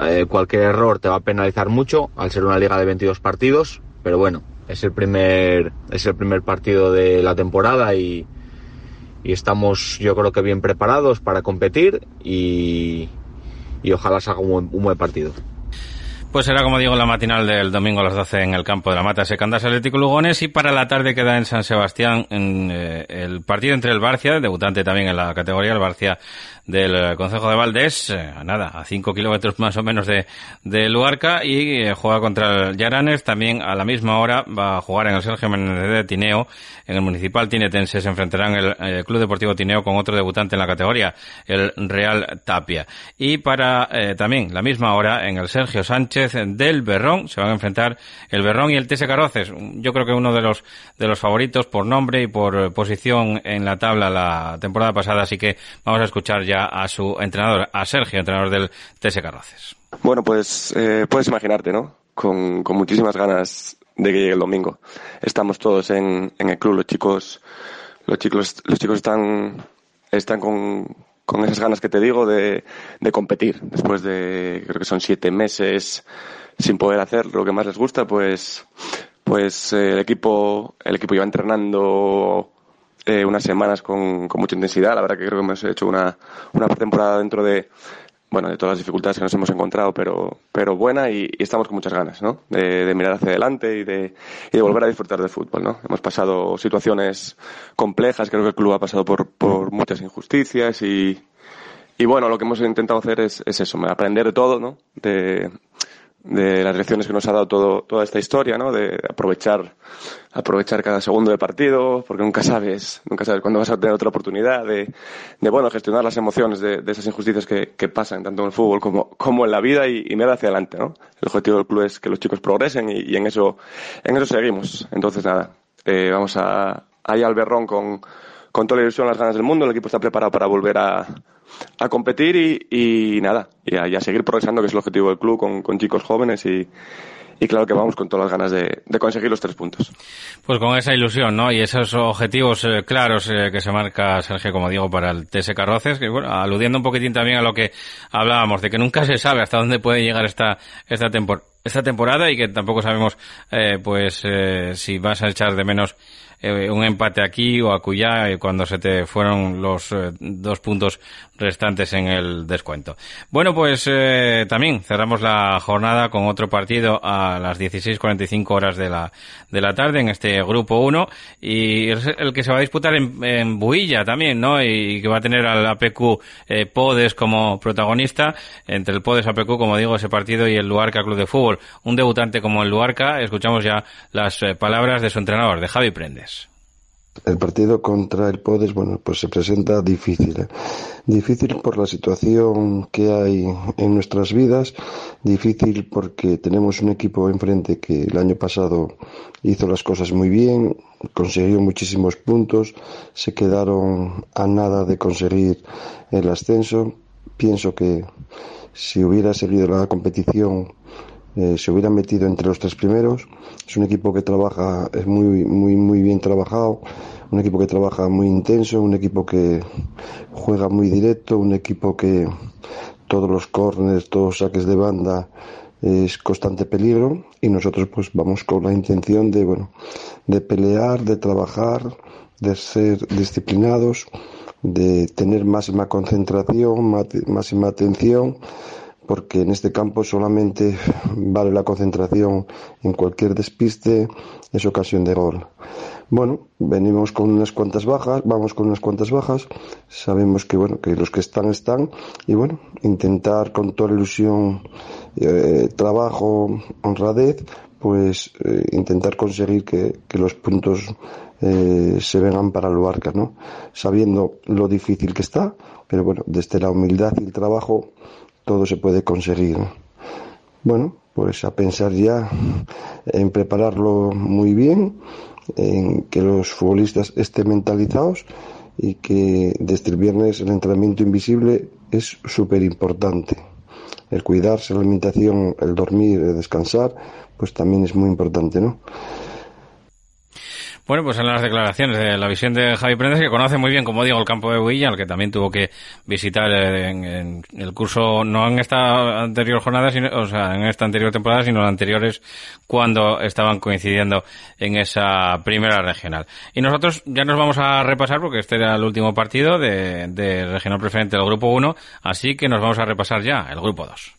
eh, cualquier error te va a penalizar mucho al ser una liga de 22 partidos, pero bueno, es el primer, es el primer partido de la temporada y, y estamos yo creo que bien preparados para competir y, y ojalá se haga un buen, un buen partido. Pues será, como digo, la matinal del domingo a las 12 en el campo de la Mata. Secandas Atlético Lugones y para la tarde queda en San Sebastián eh, el partido entre el Barcia, debutante también en la categoría, el Barcia del Consejo de Valdés, eh, nada, a 5 kilómetros más o menos de, de Luarca y eh, juega contra el Yaranes, también a la misma hora va a jugar en el Sergio Menéndez de Tineo, en el Municipal Tinetense se enfrentarán el, Club Deportivo Tineo con otro debutante en la categoría, el Real Tapia. Y para eh, también la misma hora en el Sergio Sánchez del Berrón se van a enfrentar el Berrón y el TS Caroces, yo creo que uno de los de los favoritos por nombre y por posición en la tabla la temporada pasada, así que vamos a escuchar ya a su entrenador, a Sergio, entrenador del TS Carroces. Bueno, pues eh, puedes imaginarte, ¿no? Con, con, muchísimas ganas de que llegue el domingo. Estamos todos en, en el club, los chicos, los chicos, los chicos están, están con, con esas ganas que te digo de, de competir. Después de, creo que son siete meses sin poder hacer lo que más les gusta, pues, pues eh, el equipo, el equipo lleva entrenando eh, unas semanas con, con, mucha intensidad. La verdad que creo que hemos hecho una, una pretemporada dentro de, bueno, de todas las dificultades que nos hemos encontrado, pero, pero buena y, y estamos con muchas ganas, ¿no? De, de, mirar hacia adelante y de, y de volver a disfrutar del fútbol, ¿no? Hemos pasado situaciones complejas, creo que el club ha pasado por, por muchas injusticias y, y bueno, lo que hemos intentado hacer es, es eso, aprender de todo, ¿no? De, de las lecciones que nos ha dado todo, toda esta historia, ¿no? De aprovechar, aprovechar cada segundo de partido, porque nunca sabes, nunca sabes cuándo vas a tener otra oportunidad de, de bueno, gestionar las emociones de, de esas injusticias que, que, pasan tanto en el fútbol como, como en la vida y, y mirar hacia adelante, ¿no? El objetivo del club es que los chicos progresen y, y en eso, en eso seguimos. Entonces nada, eh, vamos a, ahí al berrón con, con toda la ilusión, las ganas del mundo, el equipo está preparado para volver a, a competir y, y nada, y a, seguir progresando, que es el objetivo del club, con, con chicos jóvenes y, y claro que vamos con todas las ganas de, de, conseguir los tres puntos. Pues con esa ilusión, ¿no? Y esos objetivos eh, claros eh, que se marca Sergio, como digo, para el TS Carroces, que bueno, aludiendo un poquitín también a lo que hablábamos, de que nunca se sabe hasta dónde puede llegar esta, esta temporada esta temporada y que tampoco sabemos eh, pues eh, si vas a echar de menos eh, un empate aquí o acullá eh, cuando se te fueron los eh, dos puntos restantes en el descuento. Bueno, pues eh, también cerramos la jornada con otro partido a las 16.45 horas de la, de la tarde en este grupo 1 y es el que se va a disputar en, en Builla también, ¿no? Y que va a tener al APQ eh, Podes como protagonista, entre el Podes APQ, como digo, ese partido y el Luarca Club de Fútbol. Un debutante como el Luarca, escuchamos ya las eh, palabras de su entrenador, de Javi Prendes. El partido contra el Podes, bueno, pues se presenta difícil. ¿eh? Difícil por la situación que hay en nuestras vidas, difícil porque tenemos un equipo enfrente que el año pasado hizo las cosas muy bien, consiguió muchísimos puntos, se quedaron a nada de conseguir el ascenso. Pienso que si hubiera seguido la competición eh, se hubiera metido entre los tres primeros. Es un equipo que trabaja, es muy, muy, muy bien trabajado, un equipo que trabaja muy intenso, un equipo que juega muy directo, un equipo que todos los corners, todos los saques de banda es constante peligro y nosotros pues vamos con la intención de bueno de pelear de trabajar de ser disciplinados de tener máxima concentración máxima atención porque en este campo solamente vale la concentración en cualquier despiste, es ocasión de gol. Bueno, venimos con unas cuantas bajas, vamos con unas cuantas bajas, sabemos que bueno, que los que están están y bueno, intentar con toda ilusión, eh, trabajo, honradez, pues eh, intentar conseguir que, que los puntos eh, se vengan para el Barca, ¿no? Sabiendo lo difícil que está, pero bueno, desde la humildad y el trabajo todo se puede conseguir. Bueno, pues a pensar ya en prepararlo muy bien, en que los futbolistas estén mentalizados y que desde el viernes el entrenamiento invisible es súper importante. El cuidarse, la alimentación, el dormir, el descansar, pues también es muy importante, ¿no? Bueno, pues en las declaraciones de la visión de Javi Prendes, que conoce muy bien, como digo, el campo de Huilla, al que también tuvo que visitar en, en, el curso, no en esta anterior jornada, sino, o sea, en esta anterior temporada, sino en anteriores, cuando estaban coincidiendo en esa primera regional. Y nosotros ya nos vamos a repasar, porque este era el último partido de, de regional preferente del grupo 1, así que nos vamos a repasar ya el grupo 2.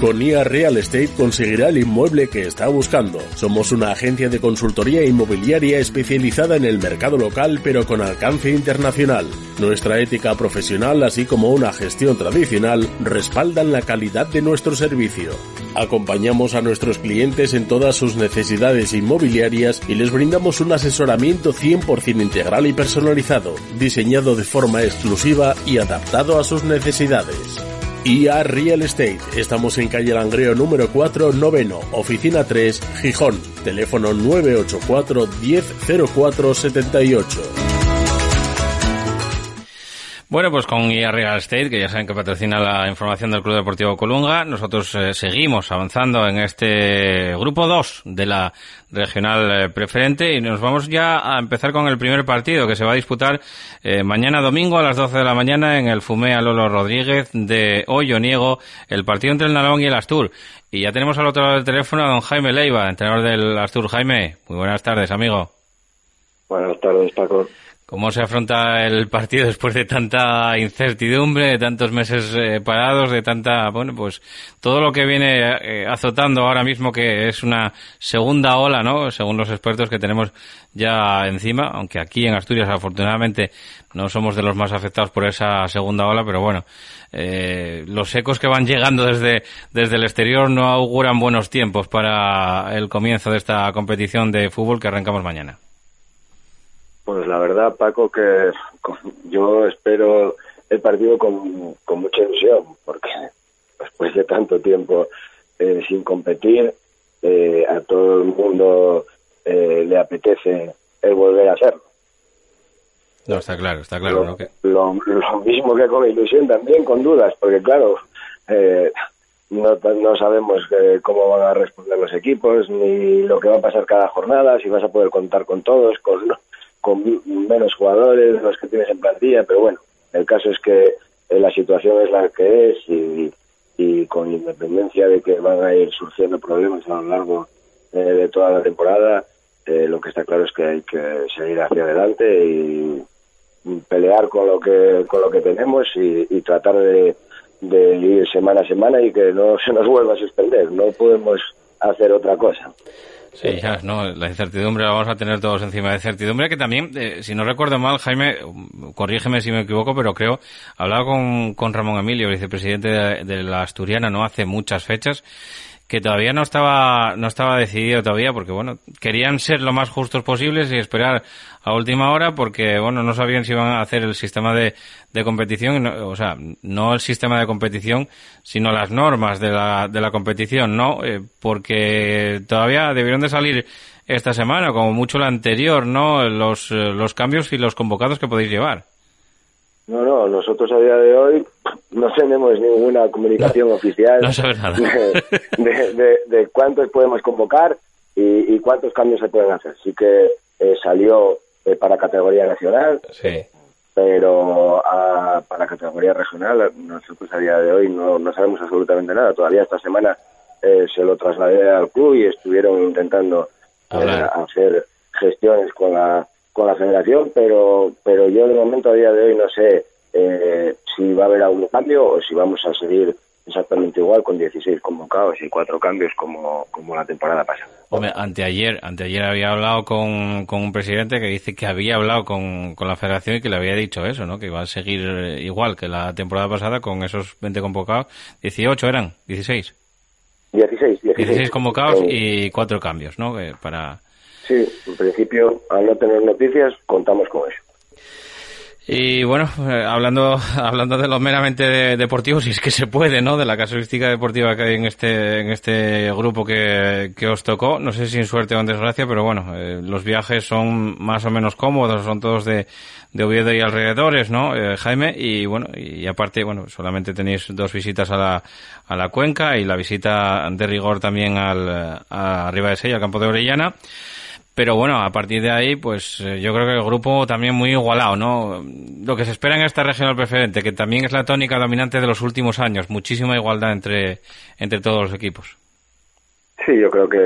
Con IA Real Estate conseguirá el inmueble que está buscando. Somos una agencia de consultoría inmobiliaria especializada en el mercado local pero con alcance internacional. Nuestra ética profesional así como una gestión tradicional respaldan la calidad de nuestro servicio. Acompañamos a nuestros clientes en todas sus necesidades inmobiliarias y les brindamos un asesoramiento 100% integral y personalizado, diseñado de forma exclusiva y adaptado a sus necesidades. IA Real Estate. Estamos en calle Langreo número 4, noveno, oficina 3, Gijón. Teléfono 984 100478. Bueno, pues con IA Real Estate, que ya saben que patrocina la información del Club Deportivo Colunga, nosotros eh, seguimos avanzando en este grupo 2 de la regional eh, preferente y nos vamos ya a empezar con el primer partido que se va a disputar eh, mañana domingo a las 12 de la mañana en el Fumea Lolo Rodríguez de Niego, el partido entre el Nalón y el Astur. Y ya tenemos al otro lado del teléfono a don Jaime Leiva, entrenador del Astur. Jaime, muy buenas tardes, amigo. Buenas tardes, Paco. ¿Cómo se afronta el partido después de tanta incertidumbre, de tantos meses eh, parados, de tanta, bueno, pues todo lo que viene eh, azotando ahora mismo que es una segunda ola, ¿no? Según los expertos que tenemos ya encima, aunque aquí en Asturias afortunadamente no somos de los más afectados por esa segunda ola, pero bueno, eh, los ecos que van llegando desde, desde el exterior no auguran buenos tiempos para el comienzo de esta competición de fútbol que arrancamos mañana. Pues la verdad, Paco, que yo espero el partido con, mucha ilusión, porque después de tanto tiempo eh, sin competir, eh, a todo el mundo eh, le apetece el volver a hacerlo. No, está claro, está claro. Lo, lo, mismo que con ilusión también, con dudas, porque claro, no, no sabemos cómo van a responder los equipos, ni lo que va a pasar cada jornada, si vas a poder contar con todos, con con menos jugadores los que tienes en plantilla, pero bueno, el caso es que eh, la situación es la que es y, y con independencia de que van a ir surgiendo problemas a lo largo eh, de toda la temporada, eh, lo que está claro es que hay que seguir hacia adelante y pelear con lo que con lo que tenemos y, y tratar de, de ir semana a semana y que no <laughs> se nos vuelva a suspender. No podemos hacer otra cosa. Sí, ya, no, la incertidumbre la vamos a tener todos encima. De incertidumbre que también, eh, si no recuerdo mal, Jaime, corrígeme si me equivoco, pero creo, hablaba con, con Ramón Emilio, vicepresidente de la Asturiana, no hace muchas fechas, que todavía no estaba no estaba decidido todavía porque bueno querían ser lo más justos posibles y esperar a última hora porque bueno no sabían si iban a hacer el sistema de, de competición o sea no el sistema de competición sino las normas de la, de la competición no eh, porque todavía debieron de salir esta semana como mucho la anterior no los eh, los cambios y los convocados que podéis llevar. No, no, nosotros a día de hoy no tenemos ninguna comunicación oficial De, cuántos podemos convocar y, cuántos cambios se pueden hacer. Sí que eh, salió eh, para categoría nacional, sí. pero para categoría regional nosotros a día de hoy no, no sabemos absolutamente nada. Todavía esta semana eh, se lo trasladé al club y estuvieron intentando hacer gestiones con la con la federación, pero, pero yo de momento a día de hoy no sé eh, si va a haber algún cambio o si vamos a seguir exactamente igual con 16 convocados y cuatro cambios como, como la temporada pasada. Hombre, anteayer, anteayer había hablado con, con un presidente que dice que había hablado con, con la federación y que le había dicho eso, ¿no? Que iba a seguir igual que la temporada pasada con esos 20 convocados. 18 eran, 16. 16, 16. 16 convocados y cuatro cambios, ¿no? para Sí, en principio, al no tener noticias, contamos con eso. Y bueno, eh, hablando <laughs> hablando de lo meramente deportivo, si es que se puede, ¿no? De la casuística deportiva que hay en este en este grupo que, que os tocó, no sé si en suerte o en desgracia, pero bueno, eh, los viajes son más o menos cómodos, son todos de, de Oviedo y alrededores, ¿no? Eh, Jaime, y bueno, y aparte, bueno, solamente tenéis dos visitas a la, a la cuenca y la visita de rigor también al, a arriba de Sella, al campo de Orellana. Pero bueno, a partir de ahí, pues eh, yo creo que el grupo también muy igualado, ¿no? Lo que se espera en esta regional preferente, que también es la tónica dominante de los últimos años, muchísima igualdad entre, entre todos los equipos. Sí, yo creo que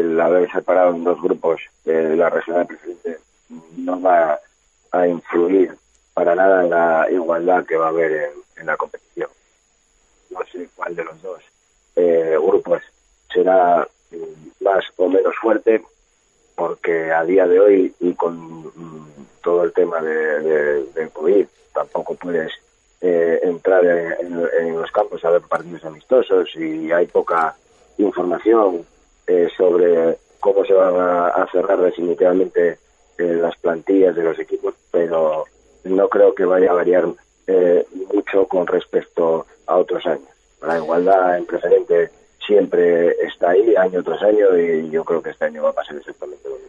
el haber separado en dos grupos de la regional preferente no va a influir para nada en la igualdad que va a haber en, la competición. No sé cuál de los dos eh, grupos será más o menos fuerte, porque a día de hoy y con mm, todo el tema de, de, COVID tampoco puedes eh, entrar en, los campos a ver partidos amistosos y hay poca información eh, sobre cómo se van a, cerrar definitivamente eh, las plantillas de los equipos, pero no creo que vaya a variar mucho con respecto a otros años. La igualdad en preferente siempre está ahí año tras año y yo creo que este año va a pasar exactamente lo mismo.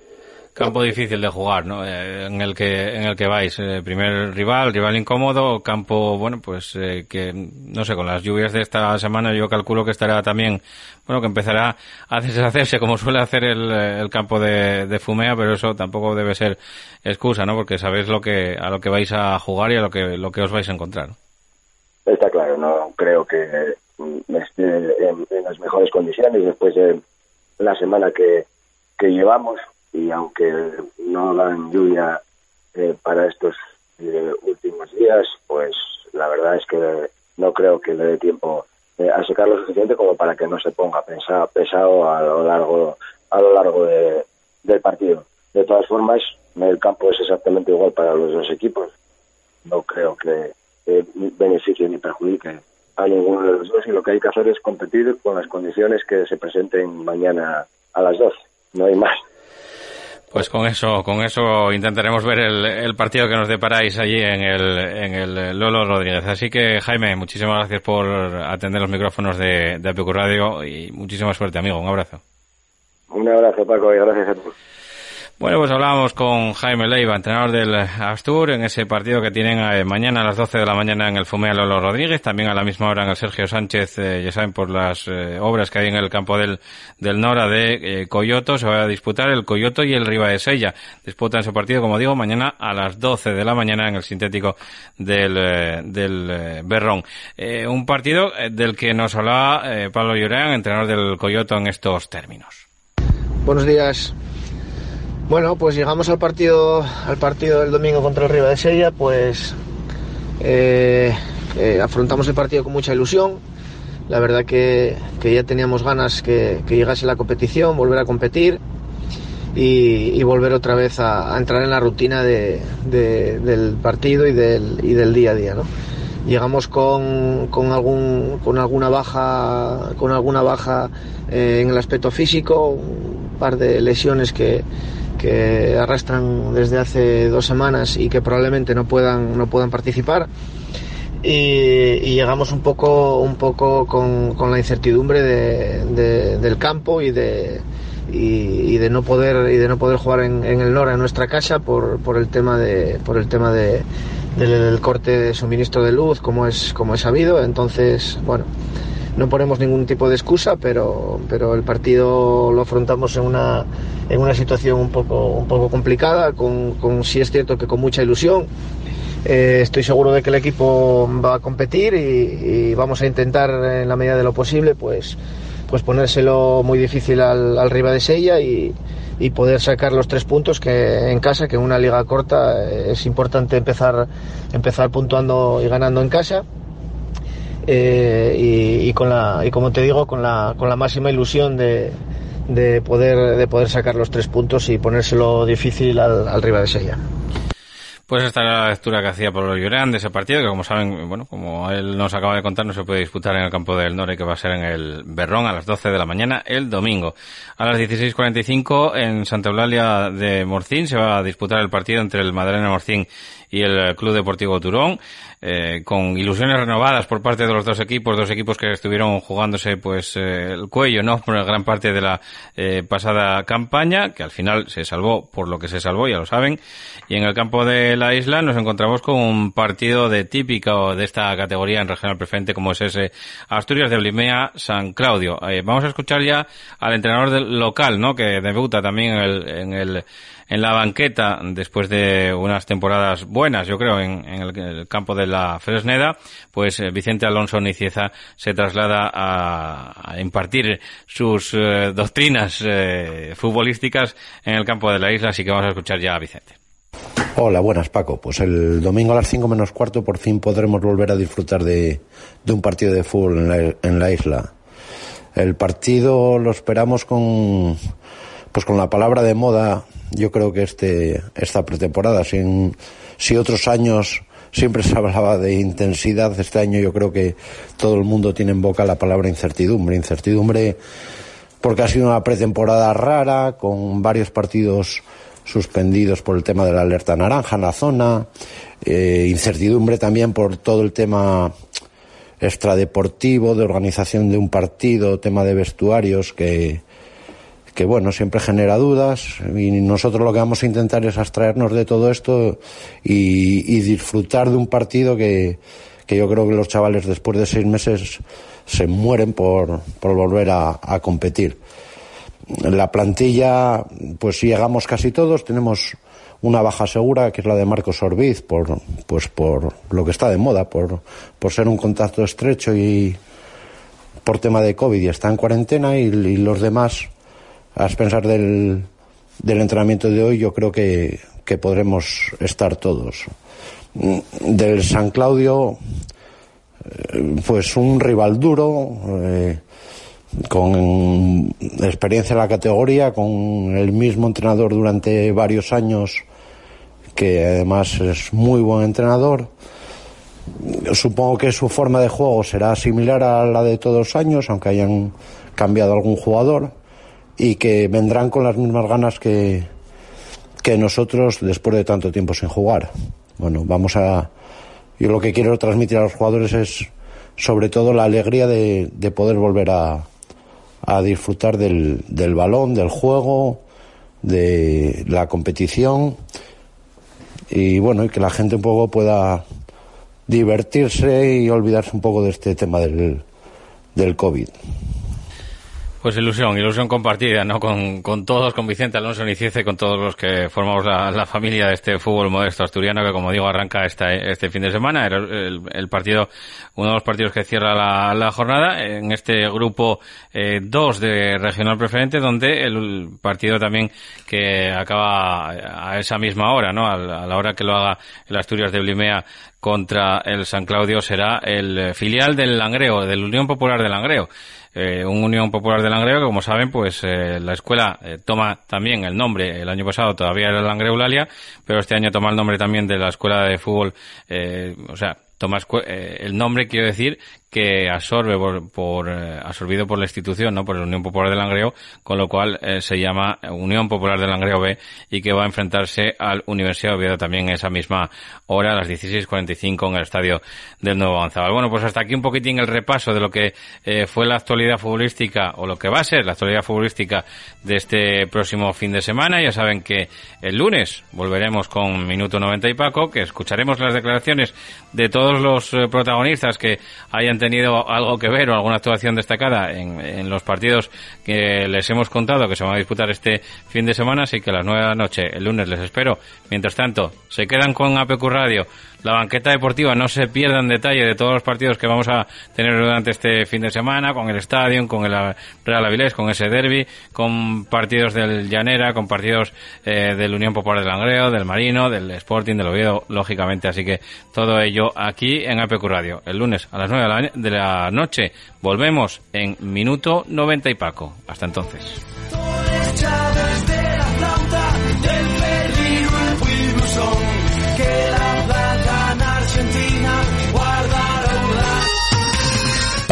campo difícil de jugar, ¿no? Eh, en el que en el que vais, eh, primer rival, rival incómodo, campo, bueno, pues eh, que no sé, con las lluvias de esta semana yo calculo que estará también, bueno, que empezará a deshacerse como suele hacer el, el campo de, de, Fumea, pero eso tampoco debe ser excusa, ¿no? Porque sabéis lo que a lo que vais a jugar y a lo que lo que os vais a encontrar. Está claro, no creo que esté en, en las mejores condiciones después de la semana que, que llevamos y aunque no dan lluvia eh, para estos eh, últimos días, pues la verdad es que no creo que le dé tiempo eh, a secar lo suficiente como para que no se ponga pesado, a lo largo a lo largo de, del partido. De todas formas, el campo es exactamente igual para los dos equipos. No creo que beneficie ni perjudique a ninguno de los dos y lo que hay que hacer es competir con las condiciones que se presenten mañana a las 12. No hay más. Pues con eso, con eso intentaremos ver el, el, partido que nos deparáis allí en el, en el Lolo Rodríguez. Así que Jaime, muchísimas gracias por atender los micrófonos de, de APQ Radio y muchísima suerte, amigo. Un abrazo. Un abrazo, Paco, y gracias a todos. Bueno, pues hablábamos con Jaime Leiva, entrenador del Astur, en ese partido que tienen eh, mañana a las 12 de la mañana en el Fumea Lolo Rodríguez, también a la misma hora en el Sergio Sánchez, eh, ya saben, por las eh, obras que hay en el campo del, del Nora de Coyoto, se va a disputar el Coyoto y el Riva de Sella. Disputan ese partido, como digo, mañana a las 12 de la mañana en el sintético del, del Berrón. un partido del que nos hablaba Pablo Llorán, entrenador del Coyoto, en estos términos. Buenos días. Bueno, pues llegamos al partido, al partido del domingo contra el Riva de Sella, pues eh, eh, afrontamos el partido con mucha ilusión. La verdad que, que ya teníamos ganas que, que, llegase la competición, volver a competir y, volver otra vez a, entrar en la rutina de, de, del partido y del, y del día a día. ¿no? Llegamos con, con, algún, con alguna baja, con alguna baja eh, en el aspecto físico, un par de lesiones que, que arrastran desde hace dos semanas y que probablemente no puedan, no puedan participar. Y, llegamos un poco, un poco con, con la incertidumbre de, de, del campo y de, y, de no poder y de no poder jugar en, el Nora en nuestra casa por, por el tema de por el tema de, del corte de suministro de luz como es como es sabido entonces bueno no ponemos ningún tipo de excusa, pero, pero el partido lo afrontamos en una, en una situación un poco, un poco complicada, con, con sí es cierto que con mucha ilusión. Eh, estoy seguro de que el equipo va a competir y, vamos a intentar en la medida de lo posible pues, pues ponérselo muy difícil al, al de Sella y, y poder sacar los tres puntos que en casa, que en una liga corta es importante empezar, empezar puntuando y ganando en casa eh, y, con la y como te digo con la con la máxima ilusión de, de poder de poder sacar los tres puntos y ponérselo difícil al, al Riva de Sella. Pues esta era la lectura que hacía Pablo Llorán de ese partido, que como saben, bueno, como él nos acaba de contar, no se puede disputar en el campo del Nore, que va a ser en el Berrón a las 12 de la mañana el domingo. A las 16.45 en Santa Eulalia de Morcín se va a disputar el partido entre el Madalena Morcín y el Club Deportivo Turón eh, con ilusiones renovadas por parte de los dos equipos, dos equipos que estuvieron jugándose pues eh, el cuello, ¿no? <laughs> Por gran parte de la eh, pasada campaña, que al final se salvó por lo que se salvó, ya lo saben. Y en el campo de la isla nos encontramos con un partido de típico de esta categoría en regional preferente como es ese Asturias de Blimea San Claudio. Eh, vamos a escuchar ya al entrenador del local, ¿no? Que debuta también en el, en el en la banqueta después de unas temporadas buenas, yo creo, en, en el, campo de la Fresneda, pues eh, Vicente Alonso Nicieza se traslada a, a impartir sus eh, doctrinas eh, futbolísticas en el campo de la isla, así que vamos a escuchar ya a Vicente. Hola, buenas Paco. Pues el domingo a las 5 menos cuarto por fin podremos volver a disfrutar de, de un partido de fútbol en la, en la isla. El partido lo esperamos con, pues con la palabra de moda yo creo que este, esta pretemporada, sin, si otros años siempre se hablaba de intensidad, este año yo creo que todo el mundo tiene en boca la palabra incertidumbre. Incertidumbre porque ha sido una pretemporada rara, con varios partidos suspendidos por el tema de la alerta naranja en la zona, eh, incertidumbre también por todo el tema extradeportivo, de organización de un partido, tema de vestuarios que, que bueno, siempre genera dudas y nosotros lo que vamos a intentar es abstraernos de todo esto y, disfrutar de un partido que, que, yo creo que los chavales después de seis meses se mueren por, por volver a, a competir. La plantilla, pues llegamos casi todos, tenemos una baja segura, que es la de Marcos Orbiz, por, pues por lo que está de moda, por, por ser un contacto estrecho y por tema de COVID y está en cuarentena y, y los demás a pensar del, del entrenamiento de hoy, yo creo que, podremos estar todos. Del San Claudio, eh, pues un rival duro, eh, con experiencia en la categoría, con el mismo entrenador durante varios años, que además es muy buen entrenador. Supongo que su forma de juego será similar a la de todos los años, aunque hayan cambiado algún jugador y que vendrán con las mismas ganas que, que nosotros después de tanto tiempo sin jugar. Bueno, vamos a. Yo lo que quiero transmitir a los jugadores es, sobre todo, la alegría de, de poder volver a, a disfrutar del, del balón, del juego, de la competición y bueno, y que la gente un poco pueda divertirse y olvidarse un poco de este tema del, del COVID. Pues ilusión, ilusión compartida, ¿no? Con, con todos, con Vicente Alonso Niciece, con todos los que formamos la, familia de este fútbol modesto asturiano que, como digo, arranca esta, este fin de semana. Era el, el, partido, uno de los partidos que cierra la, la jornada en este grupo 2 eh, de regional preferente, donde el partido también que acaba a esa misma hora, ¿no? A, a la hora que lo haga el Asturias de Blimea contra el San Claudio será el filial del Langreo, del Unión Popular del Langreo. Eh, un Unión Popular de Langreo que, como saben, pues eh, la escuela eh, toma también el nombre, el año pasado todavía era Langreo Eulalia, pero este año toma el nombre también de la escuela de fútbol, eh, o sea, toma eh, el nombre, quiero decir, que absorbe por, por eh, absorbido por la institución, ¿no? Por la Unión Popular de Langreo, con lo cual eh, se llama Unión Popular de Langreo B y que va a enfrentarse al Universidad de Oviedo también esa misma hora, a las 16.45 en el estadio del Nuevo Avanzabal. Bueno, pues hasta aquí un poquitín el repaso de lo que eh, fue la actualidad futbolística o lo que va a ser la actualidad futbolística de este próximo fin de semana. Ya saben que el lunes volveremos con Minuto 90 y Paco, que escucharemos las declaraciones de todos los eh, protagonistas que hayan tenido algo que ver o alguna actuación destacada en, en, los partidos que les hemos contado que se van a disputar este fin de semana, así que a las nueve de la noche el lunes les espero. Mientras tanto, se quedan con APQ Radio la banqueta deportiva no se pierda en detalle de todos los partidos que vamos a tener durante este fin de semana, con el Estadio, con el Real Avilés, con ese derby, con partidos del Llanera, con partidos eh, del Unión Popular del Langreo, del Marino, del Sporting, del Oviedo, lógicamente. Así que todo ello aquí en APQ Radio. El lunes a las 9 de la, de la noche volvemos en Minuto 90 y Paco. Hasta entonces.